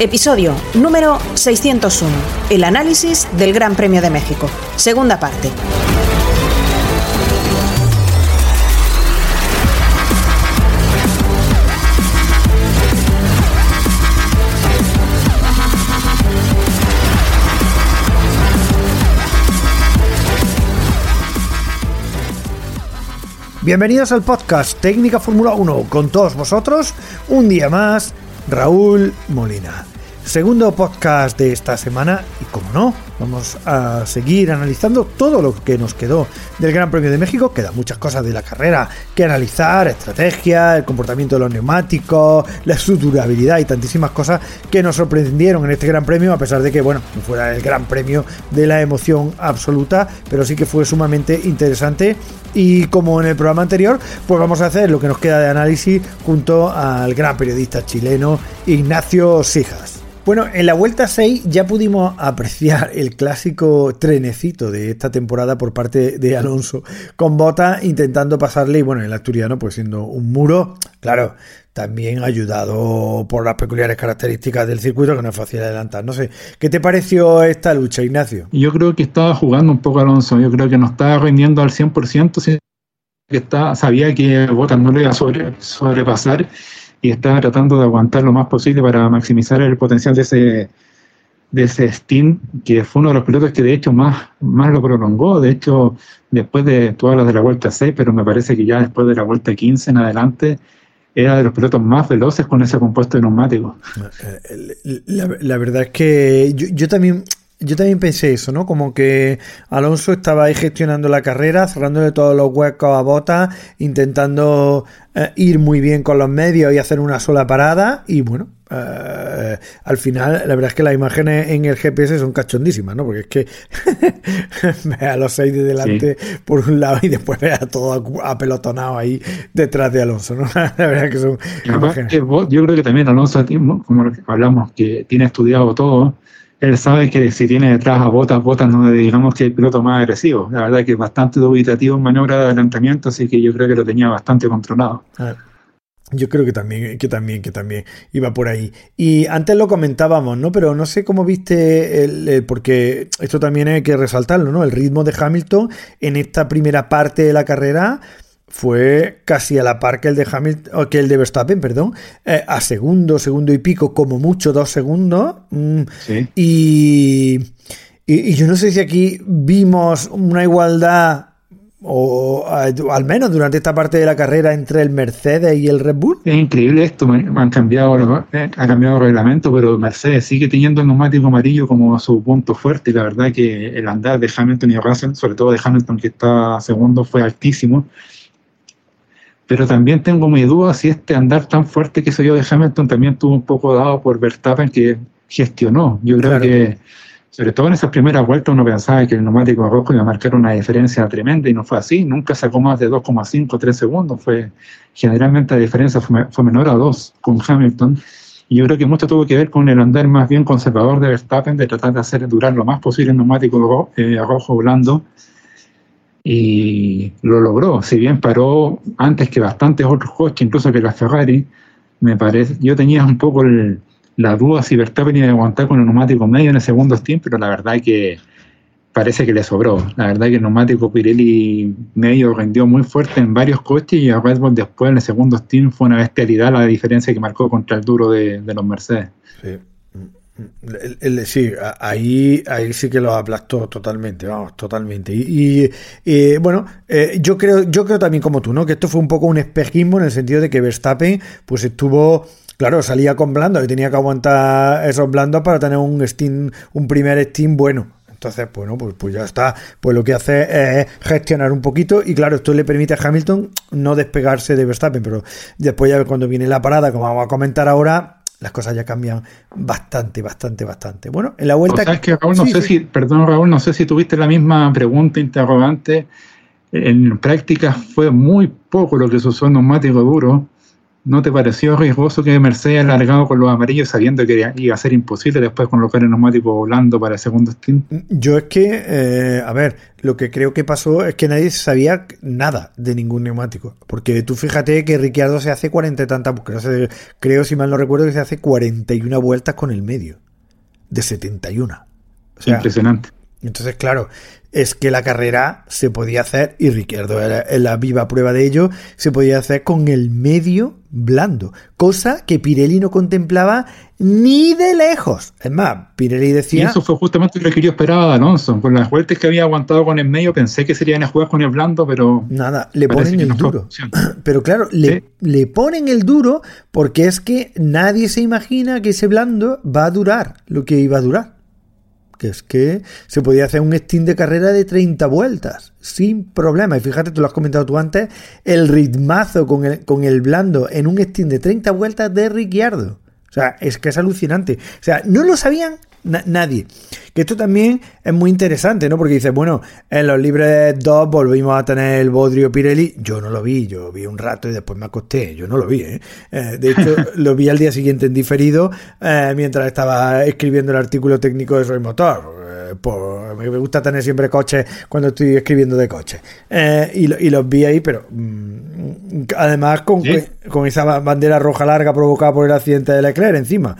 Episodio número 601. El análisis del Gran Premio de México. Segunda parte. Bienvenidos al podcast Técnica Fórmula 1 con todos vosotros, un día más, Raúl Molina. Segundo podcast de esta semana y como no, vamos a seguir analizando todo lo que nos quedó del Gran Premio de México. Quedan muchas cosas de la carrera que analizar, estrategia, el comportamiento de los neumáticos, la su durabilidad y tantísimas cosas que nos sorprendieron en este Gran Premio, a pesar de que, bueno, no fuera el Gran Premio de la emoción absoluta, pero sí que fue sumamente interesante y como en el programa anterior, pues vamos a hacer lo que nos queda de análisis junto al gran periodista chileno Ignacio Sijas. Bueno, en la vuelta 6 ya pudimos apreciar el clásico trenecito de esta temporada por parte de Alonso, con Bota intentando pasarle, y bueno, el asturiano pues siendo un muro, claro, también ayudado por las peculiares características del circuito que no es fácil adelantar. No sé, ¿qué te pareció esta lucha, Ignacio? Yo creo que estaba jugando un poco Alonso, yo creo que no estaba rindiendo al 100%, que está, sabía que Bota no le iba a sobre, sobrepasar y estaba tratando de aguantar lo más posible para maximizar el potencial de ese de ese Steam, que fue uno de los pilotos que de hecho más, más lo prolongó, de hecho después de todas las de la vuelta 6, pero me parece que ya después de la vuelta 15 en adelante era de los pilotos más veloces con ese compuesto de neumáticos. La, la verdad es que yo, yo también yo también pensé eso, ¿no? Como que Alonso estaba ahí gestionando la carrera, cerrándole todos los huecos a Bota, intentando eh, ir muy bien con los medios y hacer una sola parada. Y bueno, eh, al final, la verdad es que las imágenes en el GPS son cachondísimas, ¿no? Porque es que ve a los seis de delante por un lado y después ve a todo apelotonado ahí detrás de Alonso, ¿no? la verdad es que son imágenes. Yo creo que también Alonso, como hablamos, que tiene estudiado todo él sabe que si tiene detrás a Botas, Botas no digamos que el piloto más agresivo. La verdad es que es bastante dubitativo en maniobra de adelantamiento, así que yo creo que lo tenía bastante controlado. Yo creo que también, que también, que también iba por ahí. Y antes lo comentábamos, ¿no? Pero no sé cómo viste el, porque esto también hay que resaltarlo, ¿no? El ritmo de Hamilton en esta primera parte de la carrera fue casi a la par que el de Hamilton, que el de Verstappen, perdón, eh, a segundo, segundo y pico, como mucho dos segundos. Mm, y, y, yo no sé si aquí vimos una igualdad, o, al menos durante esta parte de la carrera, entre el Mercedes y el Red Bull. Es increíble esto, han cambiado, eh, ha cambiado el reglamento, pero Mercedes sigue teniendo el neumático amarillo como su punto fuerte y la verdad que el andar de Hamilton y Russell, sobre todo de Hamilton que está segundo, fue altísimo pero también tengo mi duda si este andar tan fuerte que se dio de Hamilton también tuvo un poco dado por Verstappen que gestionó. Yo creo que, sobre todo en esas primeras vueltas, uno pensaba que el neumático rojo iba a marcar una diferencia tremenda y no fue así. Nunca sacó más de 2,5 3 segundos. Fue, generalmente la diferencia fue, menor a 2 con Hamilton. Y yo creo que mucho tuvo que ver con el andar más bien conservador de Verstappen, de tratar de hacer durar lo más posible el neumático rojo, eh, rojo blando y lo logró. Si bien paró antes que bastantes otros coches, incluso que la Ferrari, me parece, yo tenía un poco la duda si Verstappen iba a aguantar con el neumático medio en el segundo Steam, pero la verdad que parece que le sobró. La verdad que el neumático Pirelli medio rendió muy fuerte en varios coches y a Red Bull después en el segundo Steam fue una bestialidad la diferencia que marcó contra el duro de, de los Mercedes. Sí. Sí, ahí, ahí sí que lo aplastó totalmente, vamos, totalmente. Y, bueno, eh, yo creo, yo creo también como tú, ¿no? Que esto fue un poco un espejismo en el sentido de que Verstappen, pues estuvo, claro, salía con blandos y tenía que aguantar esos blandos para tener un Steam, un primer Steam bueno. Entonces, bueno, pues, pues ya está. Pues lo que hace es gestionar un poquito y claro, esto le permite a Hamilton no despegarse de Verstappen, pero después ya cuando viene la parada, como vamos a comentar ahora, las cosas ya cambian bastante, bastante, bastante. Bueno, en la vuelta. ¿Sabes que Raúl? No sé si, perdón, Raúl, no sé si tuviste la misma pregunta interrogante. En práctica fue muy poco lo que se usó en neumático duro ¿No te pareció riesgoso que Mercedes alargado con los amarillos sabiendo que iba a ser imposible después colocar el neumático volando para el segundo stint? Yo es que, eh, a ver, lo que creo que pasó es que nadie sabía nada de ningún neumático. Porque tú fíjate que Ricciardo se hace cuarenta y tantas, creo, creo, si mal no recuerdo, que se hace 41 vueltas con el medio. De 71. O Impresionante. Entonces, claro, es que la carrera se podía hacer, y Ricciardo era la viva prueba de ello, se podía hacer con el medio blando, cosa que Pirelli no contemplaba ni de lejos. Es más, Pirelli decía... Y eso fue justamente lo que yo esperaba de Alonso. Con las vueltas que había aguantado con el medio, pensé que serían a jugar con el blando, pero... Nada, le ponen el duro. Pero claro, le, le ponen el duro porque es que nadie se imagina que ese blando va a durar lo que iba a durar que es que se podía hacer un steam de carrera de 30 vueltas, sin problema. Y fíjate, tú lo has comentado tú antes, el ritmazo con el, con el blando en un steam de 30 vueltas de Ricciardo. O sea, es que es alucinante. O sea, no lo sabían nadie. Que esto también es muy interesante, ¿no? Porque dice, bueno, en los libres 2 volvimos a tener el Bodrio Pirelli. Yo no lo vi, yo vi un rato y después me acosté. Yo no lo vi, ¿eh? eh de hecho, lo vi al día siguiente en diferido eh, mientras estaba escribiendo el artículo técnico de Soy Motor. Eh, me gusta tener siempre coches cuando estoy escribiendo de coches. Y, y, los vi ahí, pero mm, además con, con esa bandera roja larga provocada por el accidente de Leclerc encima.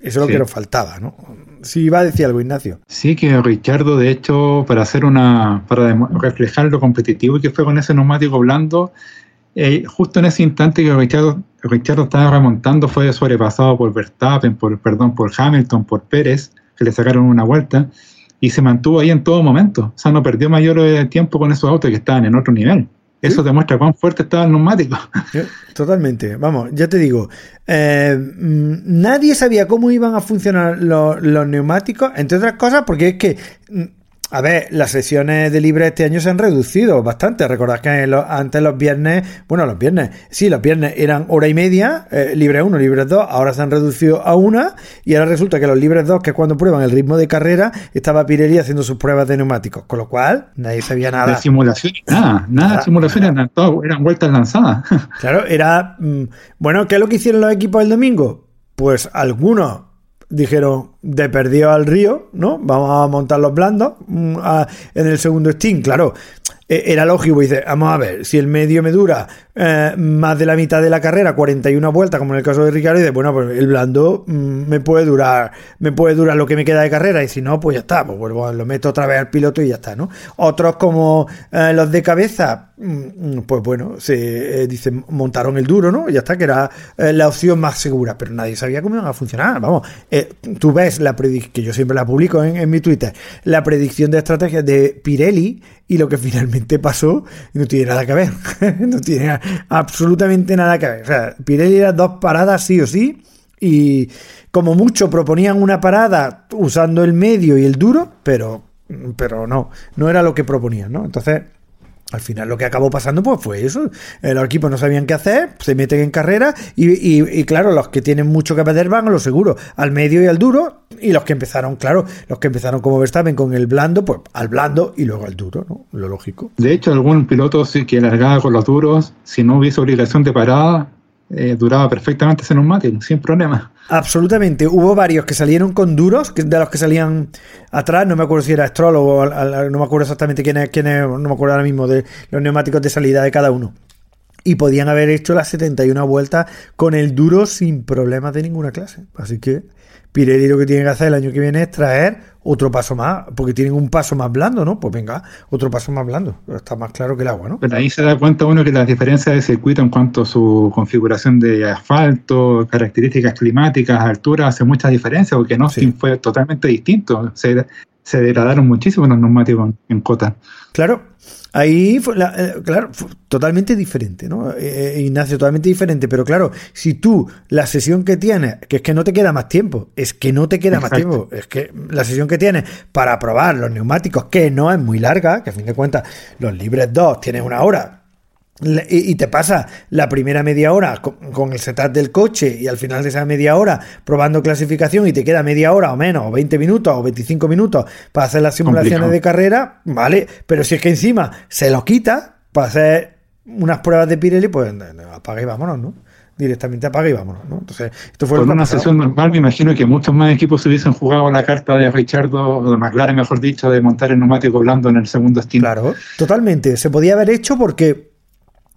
Eso es lo que nos faltaba, ¿no? Sí, iba a decir algo, Ignacio. Sí, que Richardo, de hecho, para hacer una, para reflejar lo competitivo que fue con ese neumático blando, eh, justo en ese instante que Richardo, estaba remontando, fue sobrepasado por Verstappen, por, perdón, por Hamilton, por Pérez, que le sacaron una vuelta, y se mantuvo ahí en todo momento. O sea, no perdió mayor eh, tiempo con esos autos que estaban en otro nivel. Eso demuestra cuán fuerte estaba el neumático. Totalmente. Vamos, ya te digo, eh, mm, nadie sabía cómo iban a funcionar los, los, neumáticos, entre otras cosas, porque es que mm, a ver, las sesiones de libre este año se han reducido bastante. Recordad que antes los viernes, bueno, los viernes, sí, los viernes eran hora y media, eh, libre 1, libre 2, ahora se han reducido a una y ahora resulta que los libres 2, que es cuando prueban el ritmo de carrera, estaba Pirelli haciendo sus pruebas de neumáticos, con lo cual nadie sabía nada. De simulación, nada, nada, de simulaciones, eran, eran vueltas lanzadas. Claro, era, mm, bueno, ¿qué es lo que hicieron los equipos el domingo? Pues algunos dijeron de perdido al río, ¿no? Vamos a montar los blandos mm, en el segundo Steam, claro. E, era lógico, dice, vamos a ver, si el medio me dura eh, más de la mitad de la carrera, 41 vueltas, como en el caso de Ricardo, y dice, bueno, pues el blando mm, me puede durar, me puede durar lo que me queda de carrera, y si no, pues ya está, pues vuelvo, lo meto otra vez al piloto y ya está, ¿no? Otros como eh, los de cabeza, mm, pues bueno, se eh, dicen, montaron el duro, ¿no? Ya está, que era la opción más segura, pero nadie sabía cómo iban a funcionar, vamos, tú ves la predicción, que yo siempre la publico en, en mi Twitter, la predicción de estrategia de Pirelli y lo que finalmente pasó no tiene nada que ver. no tiene absolutamente nada que ver. Pirelli era dos paradas sí o sí y como mucho proponían una parada usando el medio y el duro, pero, pero no, no era lo que proponían, ¿no? Entonces al final lo que acabó pasando pues fue eso. Eh, los equipos no sabían qué hacer, se meten en carrera y, claro, los que tienen mucho que perder van a lo seguro, al medio y al duro y los que empezaron, claro, los que empezaron como Verstappen con el blando, pues al blando y luego al duro, ¿no? Lo lógico. De hecho, algún piloto sí que alargaba con los duros, si no hubiese obligación de parada, eh, duraba perfectamente ese neumático, sin problema. Absolutamente. Hubo varios que salieron con duros, de los que salían atrás. No me acuerdo si era Stroll o no me acuerdo exactamente quién es, quién es, no me acuerdo ahora mismo de los neumáticos de salida de cada uno. Y podían haber hecho las 71 vueltas con el duro sin problemas de ninguna clase. Así que Pirelli lo que tiene que hacer el año que viene es traer otro paso más, porque tienen un paso más blando, ¿no? Pues venga, otro paso más blando. Está más claro que el agua, ¿no? Pero ahí se da cuenta uno que las diferencias de circuito en cuanto a su configuración de asfalto, características climáticas, altura, hace mucha diferencia, porque no fue totalmente distinto. Se, se degradaron muchísimo los neumáticos en cota. Claro, Ahí, fue eh, claro, totalmente diferente, ¿no? Eh, eh, Ignacio, totalmente diferente. Pero claro, si tú la sesión que tienes, que es que no te queda más tiempo, es que no te queda más tiempo, es que la sesión que tienes para probar los neumáticos, que no es muy larga, que a fin de cuentas los libres 2 tienen una hora, y te pasa la primera media hora con, el setup del coche y al final de esa media hora probando clasificación y te queda media hora o menos, o 20 minutos o 25 minutos para hacer las simulaciones de carrera, vale, pero si es que encima se lo quita para hacer unas pruebas de Pirelli, pues apaga y vámonos, ¿no? Directamente apaga y vámonos, ¿no? Entonces, esto fue Por una sesión normal, me imagino que muchos más equipos se hubiesen jugado la carta de Richardo, o de McLaren, mejor dicho, de montar el neumático blando en el segundo estilo. Claro, totalmente. Se podía haber hecho porque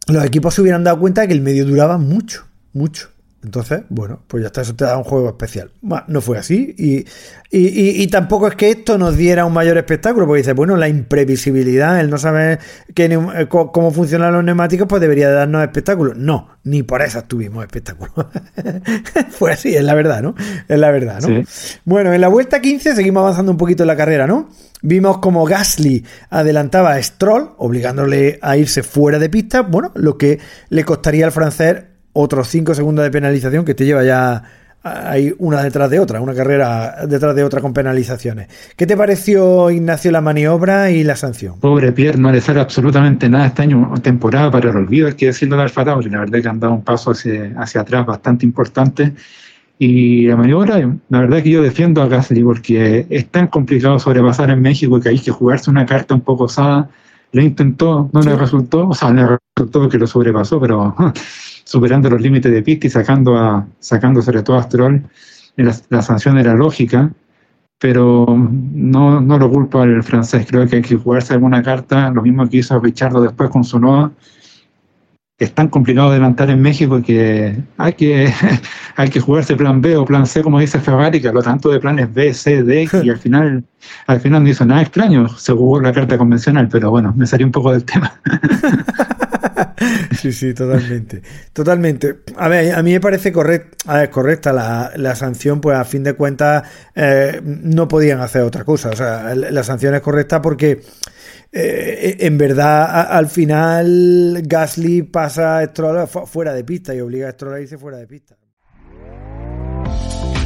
los equipos se hubieran dado cuenta de que el medio duraba mucho, mucho. Entonces, bueno, pues ya está, eso te da un juego especial. Bueno, no fue así. Y, y, tampoco es que esto nos diera un mayor espectáculo, porque dice, bueno, la imprevisibilidad, el no saber eh, cómo funcionan los neumáticos, pues debería darnos espectáculo. No, ni por eso tuvimos espectáculo. fue así, es la verdad, ¿no? Es la verdad, ¿no? Bueno, en la vuelta 15 seguimos avanzando un poquito en la carrera, ¿no? Vimos como Gasly adelantaba a Stroll, obligándole a irse fuera de pista, bueno, lo que le costaría al francés otros 5 segundos de penalización que te lleva ya ahí una detrás de otra, una carrera detrás de otra con penalizaciones. ¿Qué te pareció, Ignacio, la maniobra y la sanción? Pobre Pierre, no le sale absolutamente nada este año, temporada para el olvido, hay que decirlo de Alfa Tauri, la verdad que han dado un paso hacia, hacia atrás bastante importante. Y la maniobra, la verdad que yo defiendo a Gasly porque es tan complicado sobrepasar en México que hay que jugarse una carta un poco osada. Lo intentó, no le resultó, o sea, le resultó que lo sobrepasó, pero superando los límites de pista y sacando, a, sacando sobre todo a Stroll. La, la sanción era lógica, pero no, no lo culpo al francés. Creo que hay que jugarse alguna carta, lo mismo que hizo Richardo después con su Noa. Es tan complicado adelantar en México que hay que, hay que jugarse plan B o plan C, como dice Ferrari, que lo tanto de planes B, C, D, y al final, al final no hizo nada extraño, se jugó la carta convencional, pero bueno, me salió un poco del tema. sí, sí, totalmente. Totalmente. A ver, a mí me parece correcta la, sanción, pues a fin de cuentas eh, no podían hacer otra cosa. O sea, la sanción es correcta porque eh, en verdad al final Gasly pasa a Stroll fuera de pista y obliga a Stroll a irse fuera de pista.